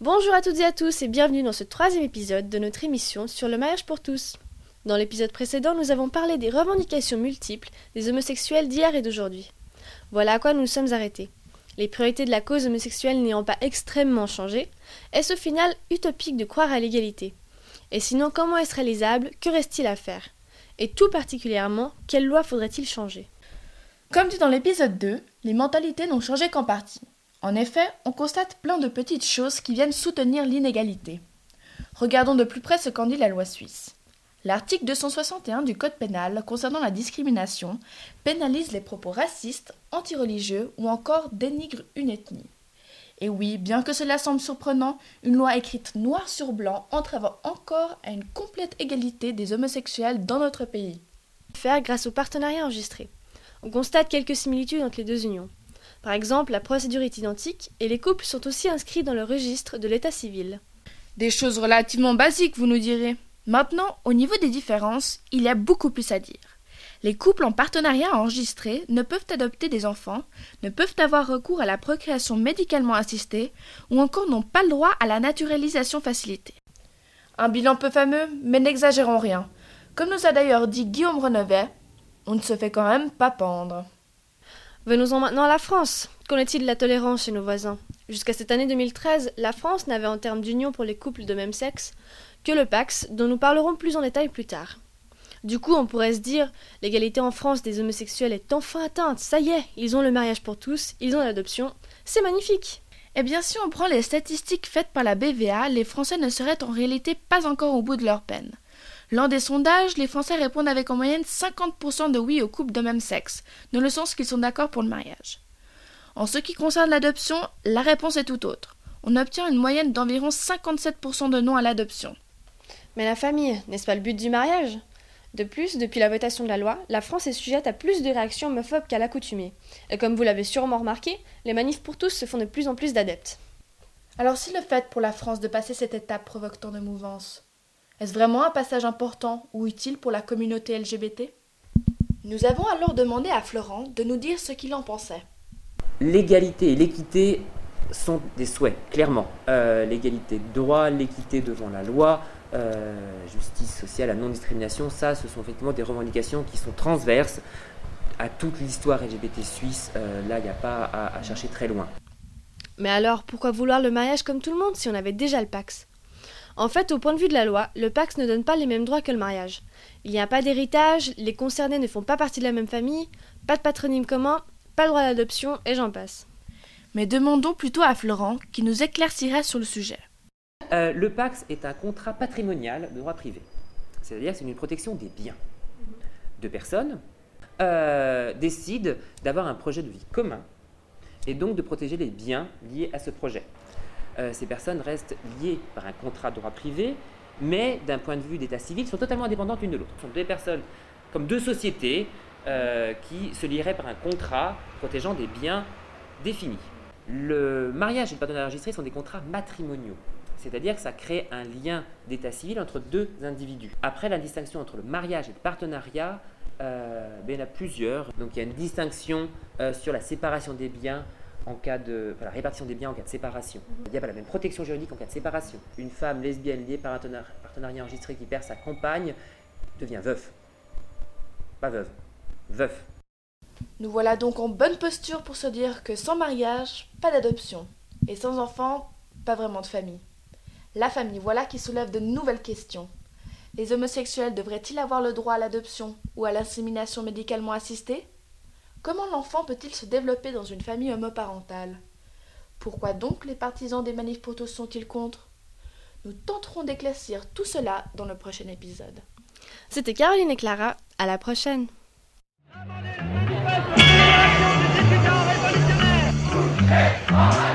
Bonjour à toutes et à tous et bienvenue dans ce troisième épisode de notre émission sur le mariage pour tous. Dans l'épisode précédent, nous avons parlé des revendications multiples des homosexuels d'hier et d'aujourd'hui. Voilà à quoi nous nous sommes arrêtés. Les priorités de la cause homosexuelle n'ayant pas extrêmement changé, est-ce au final utopique de croire à l'égalité? Et sinon, comment est-ce réalisable? Que reste-t-il à faire? Et tout particulièrement, quelle loi faudrait-il changer? Comme dit dans l'épisode 2, les mentalités n'ont changé qu'en partie. En effet, on constate plein de petites choses qui viennent soutenir l'inégalité. Regardons de plus près ce qu'en dit la loi suisse. L'article 261 du Code pénal concernant la discrimination pénalise les propos racistes, antireligieux ou encore dénigre une ethnie. Et oui, bien que cela semble surprenant, une loi écrite noir sur blanc entrave encore à une complète égalité des homosexuels dans notre pays. Faire grâce au partenariat enregistré. On constate quelques similitudes entre les deux unions. Par exemple, la procédure est identique et les couples sont aussi inscrits dans le registre de l'état civil. Des choses relativement basiques, vous nous direz. Maintenant, au niveau des différences, il y a beaucoup plus à dire. Les couples en partenariat enregistré ne peuvent adopter des enfants, ne peuvent avoir recours à la procréation médicalement assistée ou encore n'ont pas le droit à la naturalisation facilitée. Un bilan peu fameux, mais n'exagérons rien. Comme nous a d'ailleurs dit Guillaume Renevet, on ne se fait quand même pas pendre. Venons-en maintenant à la France. Qu'en est-il de la tolérance chez nos voisins? Jusqu'à cette année 2013, la France n'avait en termes d'union pour les couples de même sexe que le Pax, dont nous parlerons plus en détail plus tard. Du coup, on pourrait se dire, l'égalité en France des homosexuels est enfin atteinte, ça y est, ils ont le mariage pour tous, ils ont l'adoption, c'est magnifique. Eh bien, si on prend les statistiques faites par la BVA, les Français ne seraient en réalité pas encore au bout de leur peine. Lors des sondages, les Français répondent avec en moyenne 50% de oui aux couples de même sexe, dans le sens qu'ils sont d'accord pour le mariage. En ce qui concerne l'adoption, la réponse est tout autre. On obtient une moyenne d'environ 57% de non à l'adoption. Mais la famille, n'est-ce pas le but du mariage? De plus, depuis la votation de la loi, la France est sujette à plus de réactions homophobes qu'à l'accoutumée. Et comme vous l'avez sûrement remarqué, les manifs pour tous se font de plus en plus d'adeptes. Alors si le fait pour la France de passer cette étape provoque tant de mouvance, est-ce vraiment un passage important ou utile pour la communauté LGBT Nous avons alors demandé à Florent de nous dire ce qu'il en pensait. L'égalité et l'équité sont des souhaits, clairement. Euh, l'égalité de droit, l'équité devant la loi, euh, justice sociale, la non-discrimination, ça, ce sont effectivement des revendications qui sont transverses à toute l'histoire LGBT suisse. Euh, là, il n'y a pas à, à, chercher très loin. Mais alors, pourquoi vouloir le mariage comme tout le monde si on avait déjà le Pax? En fait, au point de vue de la loi, le Pax ne donne pas les mêmes droits que le mariage. Il n'y a pas d'héritage, les concernés ne font pas partie de la même famille, pas de patronyme commun, pas le droit d'adoption, et j'en passe. Mais demandons plutôt à Florent qui nous éclaircirait sur le sujet. Euh, le Pax est un contrat patrimonial de droit privé. C'est-à-dire c'est une protection des biens. Deux personnes euh, décident d'avoir un projet de vie commun et donc de protéger les biens liés à ce projet. Euh, ces personnes restent liées par un contrat de droit privé, mais d'un point de vue d'état civil, sont totalement indépendantes l'une de l'autre. Ce sont deux personnes comme deux sociétés qui se lieraient par un contrat protégeant des biens définis. Le mariage et le partenariat enregistré sont des contrats matrimoniaux. C'est-à-dire que ça crée un lien d'état civil entre deux individus. Après, la distinction entre le mariage et le partenariat, euh, ben, il y en a plusieurs. Donc il y a une distinction euh, sur la séparation des biens en cas de. Enfin, la répartition des biens en cas de séparation. Il n'y a pas la même protection juridique en cas de séparation. Une femme lesbienne liée par un partenariat enregistré qui perd sa compagne devient veuf. Pas veuve, veuf. Nous voilà donc en bonne posture pour se dire que sans mariage, pas d'adoption. Et sans enfant, pas vraiment de famille. La famille, voilà qui soulève de nouvelles questions. Les homosexuels devraient-ils avoir le droit à l'adoption ou à l'insémination médicalement assistée? Comment l'enfant peut-il se développer dans une famille homoparentale? Pourquoi donc les partisans des manifs sont-ils contre? Nous tenterons d'éclaircir tout cela dans le prochain épisode. C'était Caroline et Clara, à la prochaine Bye.